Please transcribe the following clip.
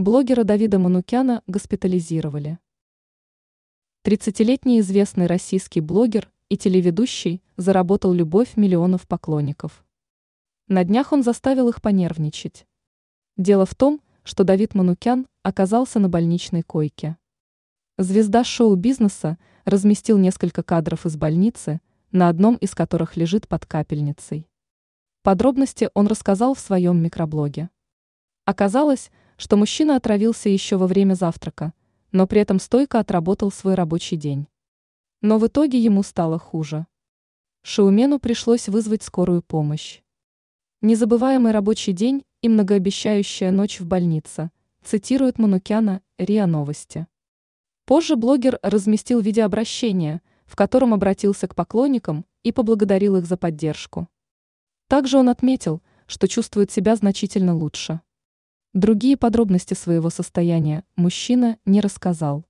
Блогера Давида Манукяна госпитализировали. 30-летний известный российский блогер и телеведущий заработал любовь миллионов поклонников. На днях он заставил их понервничать. Дело в том, что Давид Манукян оказался на больничной койке. Звезда шоу-бизнеса разместил несколько кадров из больницы, на одном из которых лежит под капельницей. Подробности он рассказал в своем микроблоге. Оказалось, что мужчина отравился еще во время завтрака, но при этом стойко отработал свой рабочий день. Но в итоге ему стало хуже. Шаумену пришлось вызвать скорую помощь. Незабываемый рабочий день и многообещающая ночь в больнице, цитирует Манукяна РИА Новости. Позже блогер разместил видеообращение, в котором обратился к поклонникам и поблагодарил их за поддержку. Также он отметил, что чувствует себя значительно лучше. Другие подробности своего состояния мужчина не рассказал.